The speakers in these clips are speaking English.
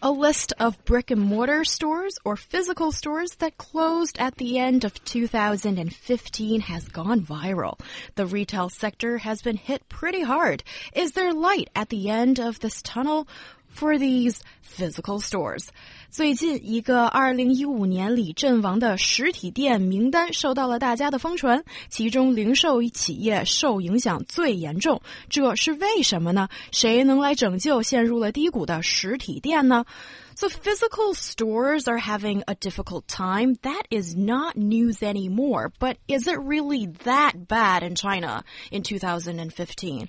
A list of brick and mortar stores or physical stores that closed at the end of 2015 has gone viral. The retail sector has been hit pretty hard. Is there light at the end of this tunnel? For these physical stores，最近一个二零一五年里阵亡的实体店名单受到了大家的疯传，其中零售企业受影响最严重。这是为什么呢？谁能来拯救陷入了低谷的实体店呢？So physical stores are having a difficult time. That is not news anymore. But is it really that bad in China in 2015?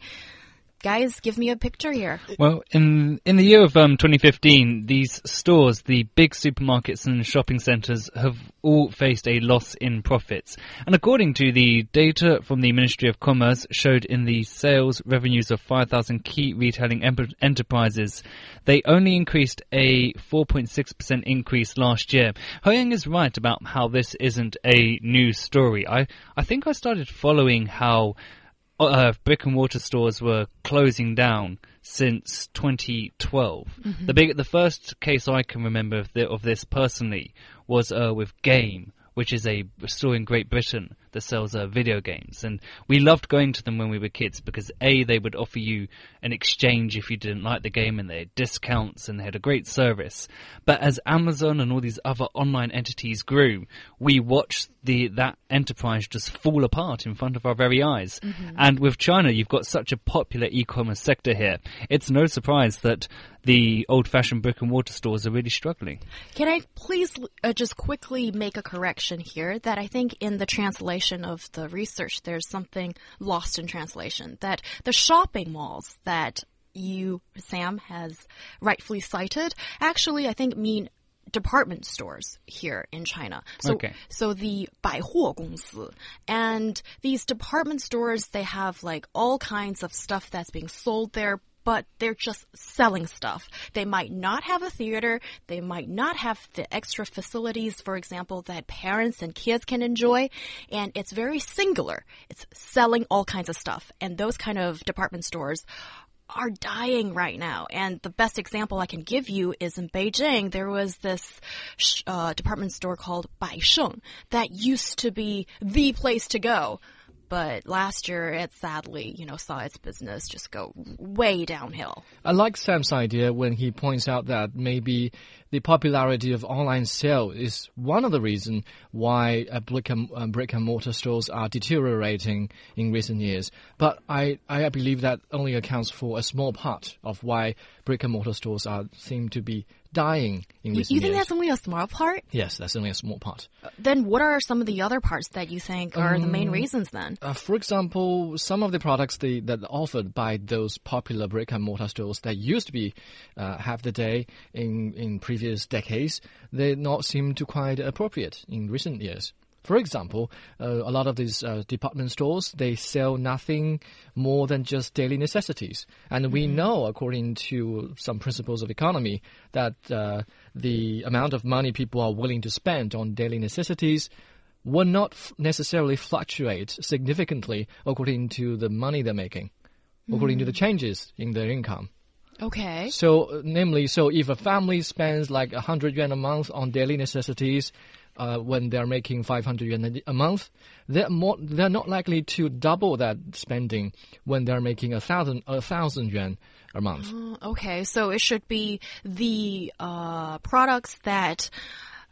Guys, give me a picture here. Well, in in the year of um, 2015, these stores, the big supermarkets and shopping centres, have all faced a loss in profits. And according to the data from the Ministry of Commerce, showed in the sales revenues of 5,000 key retailing enterprises, they only increased a 4.6% increase last year. Hoyang is right about how this isn't a news story. I I think I started following how uh, brick and mortar stores were closing down since 2012. Mm-hmm. The big, the first case I can remember of, the, of this personally was uh, with Game, which is a store in Great Britain that sells uh, video games. And we loved going to them when we were kids because A, they would offer you an exchange if you didn't like the game and they had discounts and they had a great service. But as Amazon and all these other online entities grew, we watched the that enterprise just fall apart in front of our very eyes. Mm-hmm. And with China, you've got such a popular e-commerce sector here. It's no surprise that the old-fashioned brick and mortar stores are really struggling. Can I please uh, just quickly make a correction here that I think in the translation of the research there's something lost in translation that the shopping malls that you Sam has rightfully cited actually I think mean department stores here in China. So, okay. so the 百货公司 and these department stores, they have like all kinds of stuff that's being sold there, but they're just selling stuff. They might not have a theater. They might not have the extra facilities, for example, that parents and kids can enjoy. And it's very singular. It's selling all kinds of stuff. And those kind of department stores are dying right now. And the best example I can give you is in Beijing, there was this uh, department store called Baisheng that used to be the place to go but last year it sadly, you know, saw its business just go way downhill. I like Sam's idea when he points out that maybe the popularity of online sale is one of the reasons why uh, brick, and, uh, brick and mortar stores are deteriorating in recent years. But I, I believe that only accounts for a small part of why brick and mortar stores are seem to be dying in you, recent you think years. that's only a small part? Yes, that's only a small part. Uh, then what are some of the other parts that you think are um, the main um, reasons then? Uh, for example, some of the products they, that are offered by those popular brick and mortar stores that used to be uh, have the day in, in previous decades, they not seem to quite appropriate in recent years. For example, uh, a lot of these uh, department stores they sell nothing more than just daily necessities, and mm -hmm. we mm-hmm. know, according to some principles of economy, that uh, the amount of money people are willing to spend on daily necessities will not necessarily fluctuate significantly according to the money they're making, mm. according to the mm. changes in their income. Okay. So, namely, so if a family spends like a hundred yuan a month on daily necessities, uh, when they're making 500 yuan a month, they're more, they're not likely to double that spending when they're making a thousand, a thousand yuan a month. Uh, okay, so it should be the uh, products that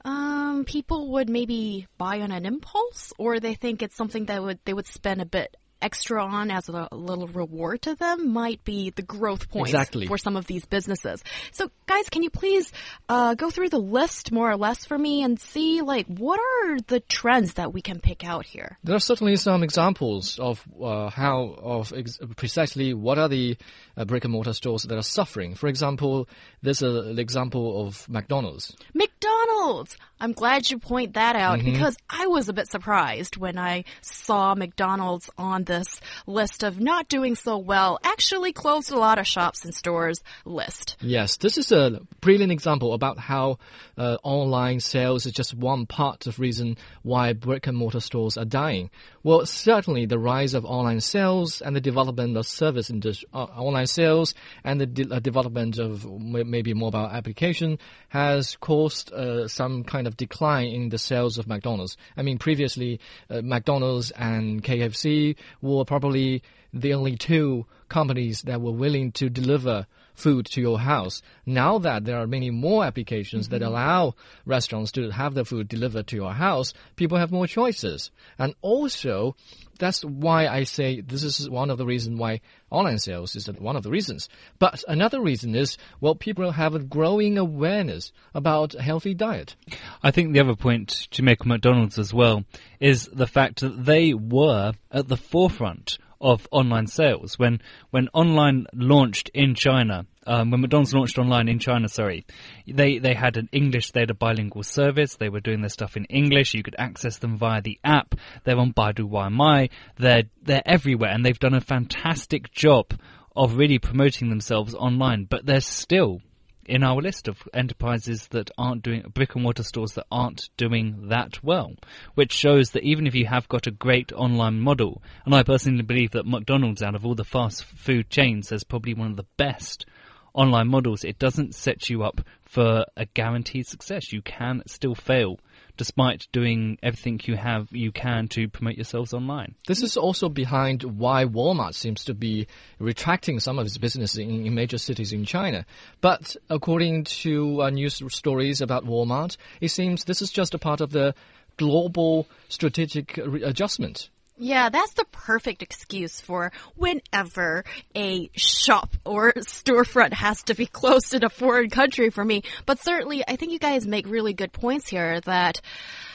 um, people would maybe buy on an impulse, or they think it's something that would they would spend a bit extra on as a little reward to them might be the growth points exactly. for some of these businesses. So, guys, can you please uh, go through the list more or less for me and see like what are the trends that we can pick out here? There are certainly some examples of uh, how of precisely what are the uh, brick and mortar stores that are suffering. For example, there's an example of McDonald's. McDonald's McDonald's. I'm glad you point that out Mm-hmm. because I was a bit surprised when I saw McDonald's on this list of not doing so well, actually closed a lot of shops and stores list. Yes, this is a brilliant example about how uh, online sales is just one part of reason why brick and mortar stores are dying. Well, certainly the rise of online sales and the development of service industry, uh, online sales and the de uh, development of maybe mobile application has caused uh, some kind of decline in the sales of McDonald's. I mean, previously uh, McDonald's and KFC were probably the only two companies that were willing to deliver food to your house. Now that there are many more applications that mm-hmm. allow restaurants to have the food delivered to your house, people have more choices. And also, that's why I say this is one of the reasons why online sales is one of the reasons. But another reason is, well, people have a growing awareness about a healthy diet. I think the other point to make on McDonald's as well is the fact that they were at the forefront of online sales when when online launched in China. Um, when McDonald's launched online in China, sorry, they they had an English, they had a bilingual service. They were doing their stuff in English. You could access them via the app. They're on Baidu Waimai. They're they're everywhere, and they've done a fantastic job of really promoting themselves online. But they're still in our list of enterprises that aren't doing brick and mortar stores that aren't doing that well, which shows that even if you have got a great online model, and I personally believe that McDonald's out of all the fast food chains has probably one of the best online models, it doesn't set you up for a guaranteed success. You can still fail despite doing everything you have you can to promote yourselves online. This is also behind why Walmart seems to be retracting some of its business in, in major cities in China. But according to uh, news stories about Walmart, it seems this is just a part of the global strategic adjustment. Yeah, that's the perfect excuse for whenever a shop or storefront has to be closed in a foreign country for me. But certainly, I think you guys make really good points here that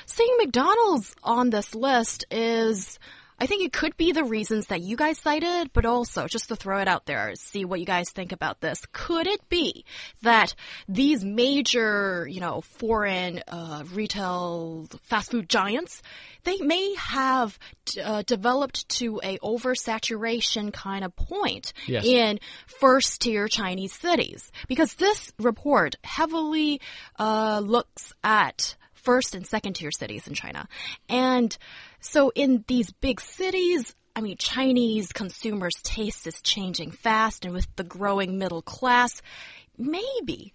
seeing McDonald's on this list is. I think it could be the reasons that you guys cited, but also just to throw it out there, see what you guys think about this. Could it be that these major, you know, foreign uh, retail fast food giants, they may have uh, developed to a oversaturation kind of point Yes. in first tier Chinese cities? Because this report heavily uh, looks at first and second tier cities in China. And so in these big cities, I mean, Chinese consumers' taste is changing fast, and with the growing middle class, maybe,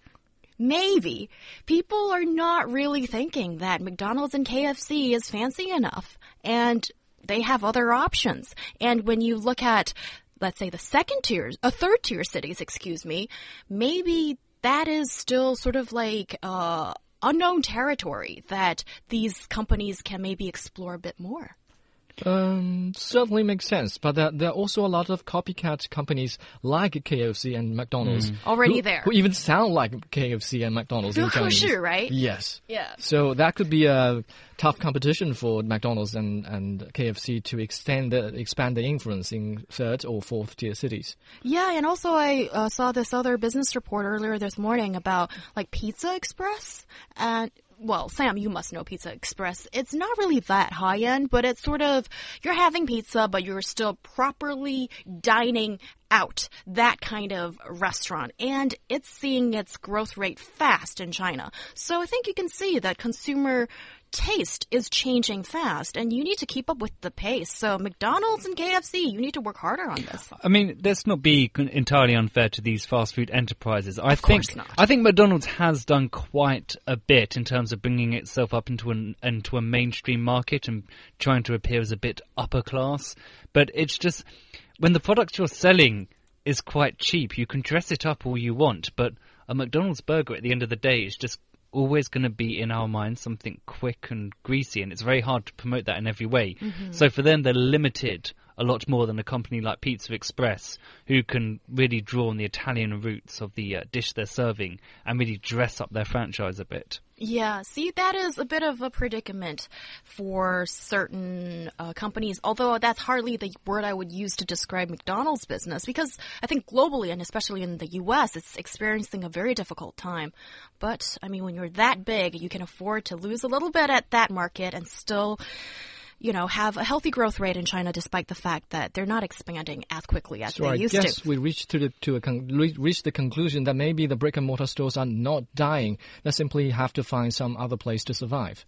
maybe people are not really thinking that McDonald's and KFC is fancy enough, and they have other options. And when you look at, let's say, the second tier, a third tier cities, excuse me, maybe that is still sort of like, uh, unknown territory that these companies can maybe explore a bit more. Um, certainly makes sense, but there, there are also a lot of copycat companies like KFC and McDonald's Already who- there. who even sound like KFC and McDonald's in Chinese. 是, right? Yes. Yeah. So that could be a tough competition for McDonald's and, and KFC to extend the, expand the influence in third or fourth tier cities. Yeah, and also I uh, saw this other business report earlier this morning about like Pizza Express and well, Sam, you must know Pizza Express. It's not really that high end, but it's sort of you're having pizza, but you're still properly dining out. That kind of restaurant. And it's seeing its growth rate fast in China. So I think you can see that consumer taste is changing fast and you need to keep up with the pace. So McDonald's and KFC, you need to work harder on this. I mean, let's not be entirely unfair to these fast food enterprises. I think course not. I think McDonald's has done quite a bit in terms of bringing itself up into an into a mainstream market and trying to appear as a bit upper class. But it's just when the product you're selling is quite cheap, you can dress it up all you want, but a McDonald's burger at the end of the day is just always going to be in our minds something quick and greasy, and it's very hard to promote that in every way. So for them, they're limited a lot more than a company like Pizza Express, who can really draw on the Italian roots of the uh, dish they're serving and really dress up their franchise a bit. Yeah, see, that is a bit of a predicament for certain uh, companies, although that's hardly the word I would use to describe McDonald's business, because I think globally, and especially in the US, it's experiencing a very difficult time. But, I mean, when you're that big, you can afford to lose a little bit at that market and still you know, have a healthy growth rate in China despite the fact that they're not expanding as quickly as so they I used guess to. we reached to the to a con- re- reached the conclusion that maybe the brick and mortar stores are not dying. They simply have to find some other place to survive.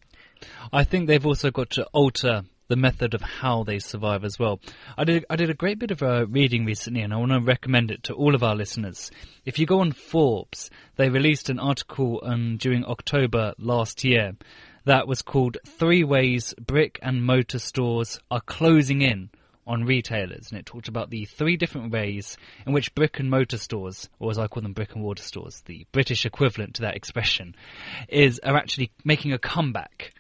I think they've also got to alter the method of how they survive as well. I did I did a great bit of uh, reading recently, and I want to recommend it to all of our listeners. If you go on Forbes, they released an article um, during October last year that was called Three Ways Brick and Motor Stores Are Closing In on Retailers. And it talked about the three different ways in which brick and motor stores, or as I call them, brick and mortar stores, the British equivalent to that expression, is are actually making a comeback.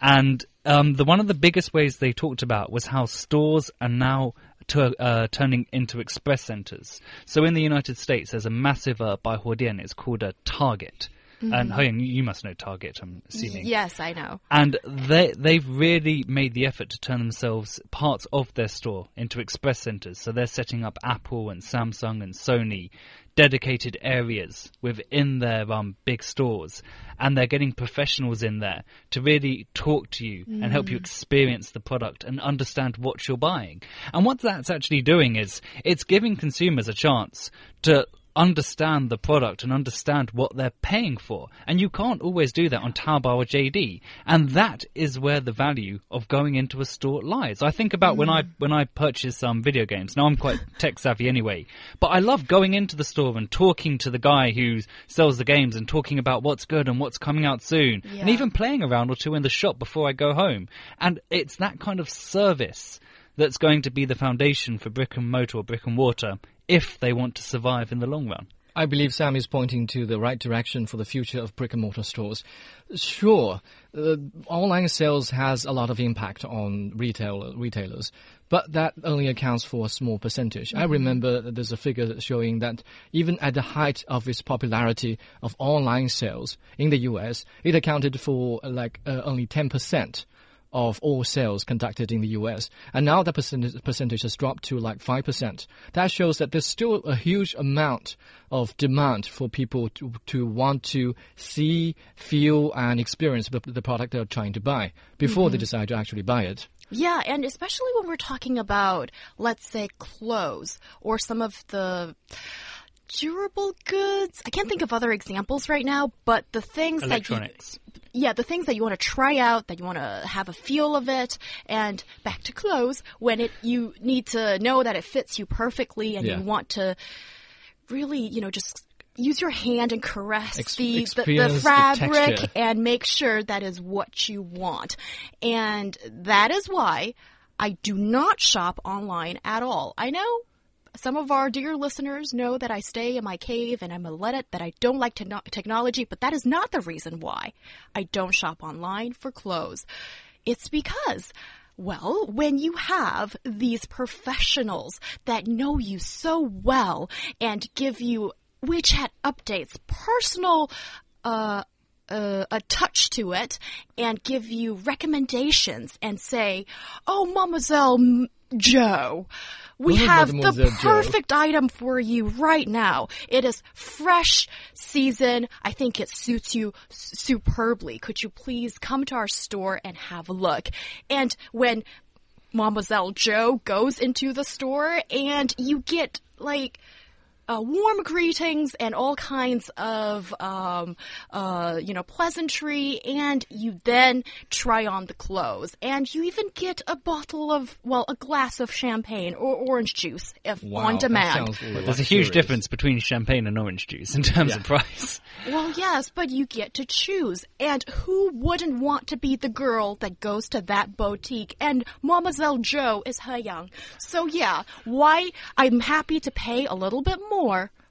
And um, the one of the biggest ways they talked about was how stores are now to, uh, turning into express centers. So in the United States, there's a massive uh, Baihuodian. It's called a Target. And Hoyang, you you must know Target, I'm assuming. Yes, I know. And they they've really made the effort to turn themselves parts of their store into express centers. So they're setting up Apple and Samsung and Sony dedicated areas within their um, big stores, and they're getting professionals in there to really talk to you and help you experience the product and understand what you're buying. And what that's actually doing is it's giving consumers a chance to understand the product and understand what they're paying for. And you can't always do that on Taobao or JD. And that is where the value of going into a store lies. I think about when I mm. when I purchase some video games. Now I'm quite tech savvy anyway, but I love going into the store and talking to the guy who sells the games and talking about what's good and what's coming out soon. And even playing a round or two in the shop before I go home. And it's that kind of service that's going to be the foundation for brick and mortar or brick and water if they want to survive in the long run. I believe Sam is pointing to the right direction for the future of brick and mortar stores. Sure, uh, online sales has a lot of impact on retail retailers, but that only accounts for a small percentage. I remember that there's a figure showing that even at the height of its popularity of online sales in the US, it accounted for uh, like uh, only 10% of all sales conducted in the US. And now the percentage, percentage has dropped to like 5%. That shows that there's still a huge amount of demand for people to, to want to see, feel, and experience the, the product they're trying to buy before they mm-hmm. decide to actually buy it. Yeah, and especially when we're talking about, let's say, clothes or some of the durable goods. I can't think of other examples right now, but the things that you, Electronics. Yeah, the things that you want to try out, that you want to have a feel of it, and back to clothes when it you need to know that it fits you perfectly, and Yeah. you want to really, you know, just use your hand and caress Ex- the, the the experience the fabric and make sure that is what you want, and that is why I do not shop online at all. I know some of our dear listeners know that I stay in my cave and I'm a let it, that I don't like techno- technology, but that is not the reason why I don't shop online for clothes. It's because well, when you have these professionals that know you so well and give you WeChat updates, personal uh, uh, a touch to it and give you recommendations and say, "Oh, Mademoiselle Joe, we have the Mademoiselle Joe? perfect item for you right now. It is fresh season. I think it suits you superbly. Could you please come to our store and have a look?" And when Mademoiselle Joe goes into the store and you get like uh, warm greetings and all kinds of um, uh, you know pleasantry, and you then try on the clothes, and you even get a bottle of well, a glass of champagne or orange juice if Wow, on that demand. sounds There's a huge difference between champagne and orange juice in terms Yeah. of price. Well, yes, but you get to choose. And who wouldn't want to be the girl that goes to that boutique? And Mademoiselle Joe is her young, So, yeah, why I'm happy to pay a little bit more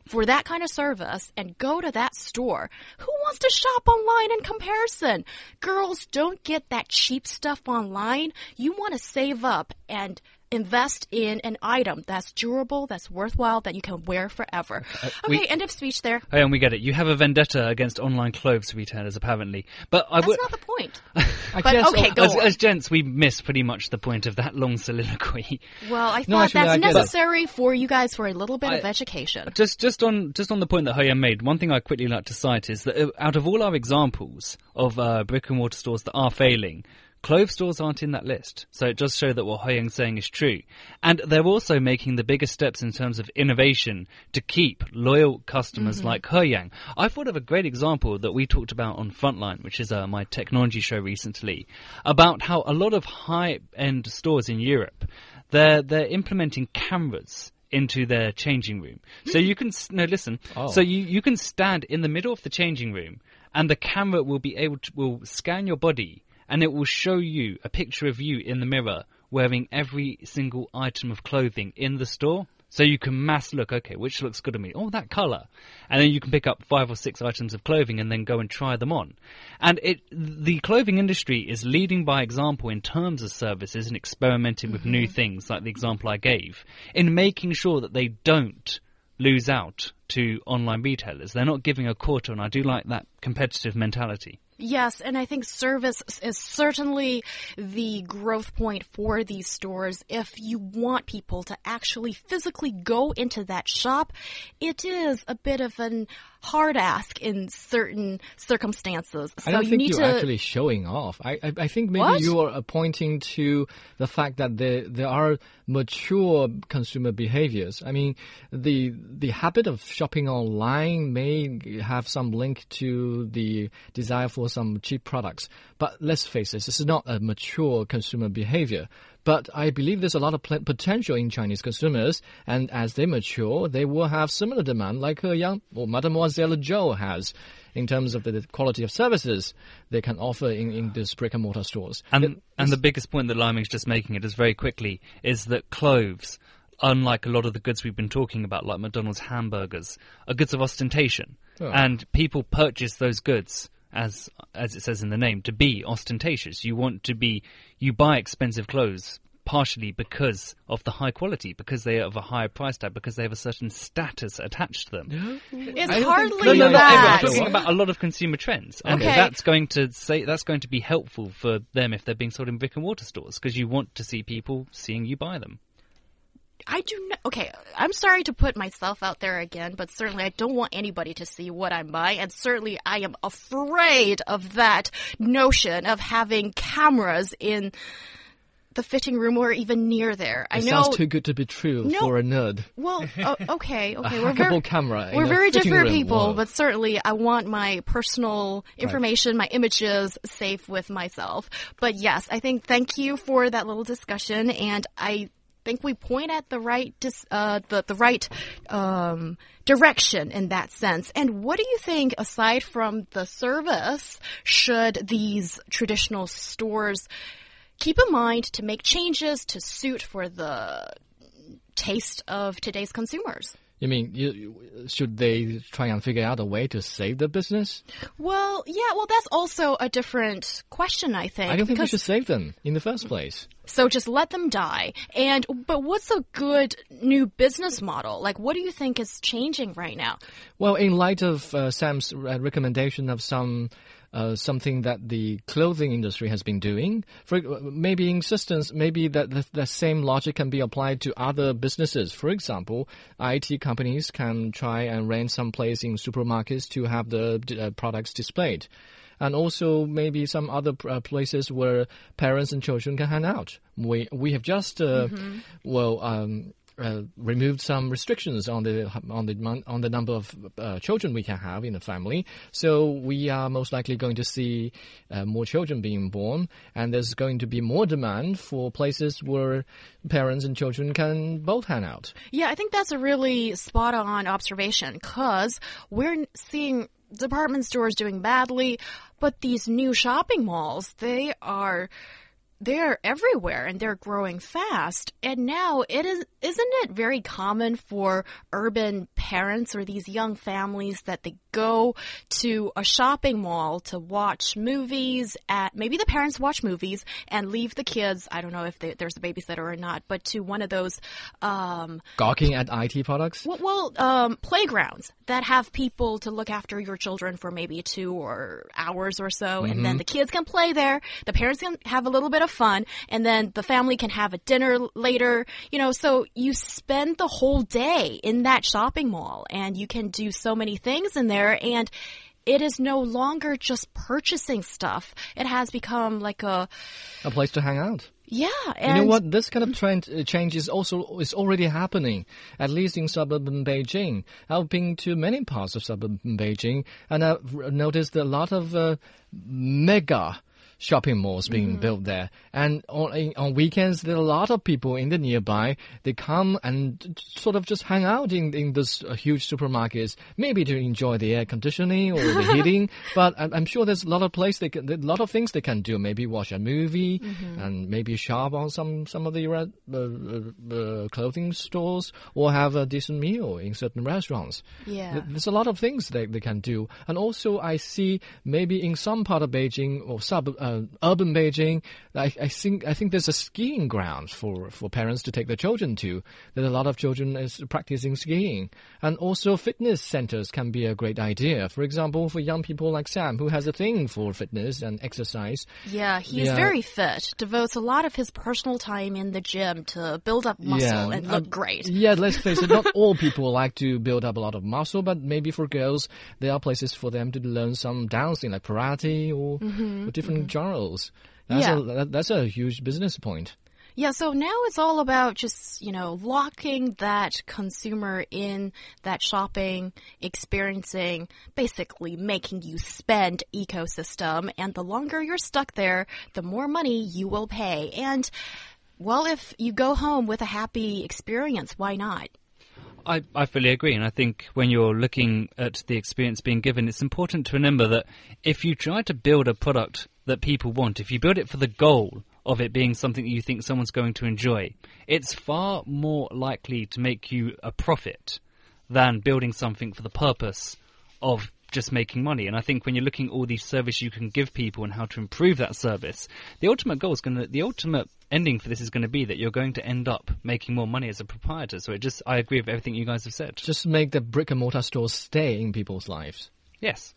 for that kind of service and go to that store. Who wants to shop online in comparison? Girls don't get that cheap stuff online. You want to save up and invest in an item that's durable, that's worthwhile, that you can wear forever. okay, we- end of speech there. Oh, and we get it. You have a vendetta against online clothes retailers, apparently. But I That's would. not the point. I But guess okay, uh, go As, on. as gents, we miss pretty much the point of that long soliloquy. Well, I No, thought actually, that's get it. necessary for you guys for a little bit of education. Just, just on, just on the point that Hoyang made, one thing I quickly like to cite is that uh, out of all our examples of uh, brick and mortar stores that are failing, clothes stores aren't in that list. So it does show that what Hoyang's saying is true, and they're also making the biggest steps in terms of innovation to keep loyal customers like Hoyang. I thought of a great example that we talked about on Frontline, which is uh, my technology show recently, about how a lot of high-end stores in Europe they're they're implementing cameras into their changing room. So you can no listen. Oh. So you you can stand in the middle of the changing room, and the camera will be able to will scan your body, and it will show you a picture of you in the mirror wearing every single item of clothing in the store. So you can mass look, okay, which looks good on me? Oh, that color. And then you can pick up five or six items of clothing and then go and try them on. And it, the clothing industry is leading by example in terms of services and experimenting with new mm-hmm. things, like the example I gave, in making sure that they don't lose out to online retailers. They're not giving a quarter, and I do like that competitive mentality. Yes, and I think service is certainly the growth point for these stores. If you want people to actually physically go into that shop, it is a bit of an hard ask in certain circumstances. So I don't you think need you're to actually showing off. I, I, I think maybe What? you are pointing to the fact that there there are mature consumer behaviors. I mean, the the habit of shopping online may have some link to the desire for some cheap products. But let's face it, this is not a mature consumer behavior. But I believe there's a lot of pl- potential in Chinese consumers, and as they mature, they will have similar demand like uh, young or Mademoiselle Zhou has in terms of the quality of services they can offer in, in these brick and mortar stores. And and the biggest point that Liming's just making it is very quickly is that clothes, unlike a lot of the goods we've been talking about, like McDonald's hamburgers, are goods of ostentation, Oh. and people purchase those goods as as it says in the name to be ostentatious. You want to be you buy expensive clothes partially because of the high quality, because they are of a higher price tag, because they have a certain status attached to them. It's I hardly No, no, no. that. I'm talking about a lot of consumer trends, and Okay. that's going to say that's going to be helpful for them if they're being sold in brick and mortar stores because you want to see people seeing you buy them. I do not. Okay, I'm sorry to put myself out there again, but certainly I don't want anybody to see what I'm buying, and certainly I am afraid of that notion of having cameras in the fitting room or even near there. I It know. sounds too good to be true No. for a nerd. well, oh, okay, okay, we're very camera. we're very different people, but certainly I want my personal information, my images safe with myself. But yes, I think thank you for that little discussion, and I think we point at the right uh, the the right um, direction in that sense. And what do you think, aside from the service, should these traditional stores keep in mind to make changes to suit for the taste of today's consumers? You mean you- should they try and figure out a way to save the business? Well, yeah, well, that's also a different question, I think. I don't think we should save them in the first place. So just let them die. And but what's a good new business model? Like, what do you think is changing right now? Well, in light of uh, Sam's uh, recommendation of some uh, something that the clothing industry has been doing, for maybe insistence, maybe that the, the same logic can be applied to other businesses. For example, IT companies can try and rent some place in supermarkets to have the uh, products displayed. And also maybe some other uh, places where parents and children can hang out. We we have just uh, well um, uh, removed some restrictions on the on the on the number of uh, children we can have in a family. So we are most likely going to see uh, more children being born, and there's going to be more demand for places where parents and children can both hang out. Yeah, I think that's a really spot on observation because we're seeing department stores doing badly, but these new shopping malls, they are they're everywhere and they're growing fast. And now it is isn't it very common for urban parents or these young families that they go to a shopping mall to watch movies at maybe the parents watch movies and leave the kids, I don't know if they, there's a babysitter or not, but to one of those um Gawking at IT products? well, well um, playgrounds that have people to look after your children for maybe two or hours or so, and then the kids can play there. The parents can have a little bit of fun, and then the family can have a dinner later. You know, so you spend the whole day in that shopping mall, and you can do so many things in there, and. It is no longer just purchasing stuff. It has become like a A place to hang out. yeah. You And know what? This kind of trend uh, change is also is already happening, at least in suburban Beijing. I've been to many parts of suburban Beijing, and I've noticed a lot of uh, mega shopping malls being built there. And on on weekends, there are a lot of people in the nearby. They come and sort of just hang out in in this uh, huge supermarkets, maybe to enjoy the air conditioning or the heating. But I'm, I'm sure there's a lot of place they can, a lot of things they can do. Maybe watch a movie and maybe shop on some some of the uh, uh, uh, clothing stores or have a decent meal in certain restaurants. Yeah. There's a lot of things they, they can do. And also, I see maybe in some part of Beijing or sub uh, Uh, urban Beijing, I, I think I think there's a skiing ground for, for parents to take their children to. That a lot of children is practicing skiing, and also fitness centers can be a great idea. For example, for young people like Sam, who has a thing for fitness and exercise. Yeah, he's Yeah. very fit, devotes a lot of his personal time in the gym to build up muscle and look uh, great. Yeah, let's face it, not all people like to build up a lot of muscle, but maybe for girls, there are places for them to learn some dancing, like karate or, mm-hmm. or different mm-hmm. Genres. That's, Yeah. a, that's a huge business point. Yeah, so now it's all about just, you know, locking that consumer in that shopping, experiencing, basically making you spend ecosystem. And the longer you're stuck there, the more money you will pay. And, well, if you go home with a happy experience, why not? I, I fully agree, and I think when you're looking at the experience being given, it's important to remember that if you try to build a product that people want, if you build it for the goal of it being something that you think someone's going to enjoy, it's far more likely to make you a profit than building something for the purpose of just making money. And I think when you're looking at all these service you can give people and how to improve that service, the ultimate goal is going to, the ultimate ending for this is going to be that you're going to end up making more money as a proprietor. So it just, I agree with everything you guys have said. Just make the brick and mortar stores stay in people's lives. Yes.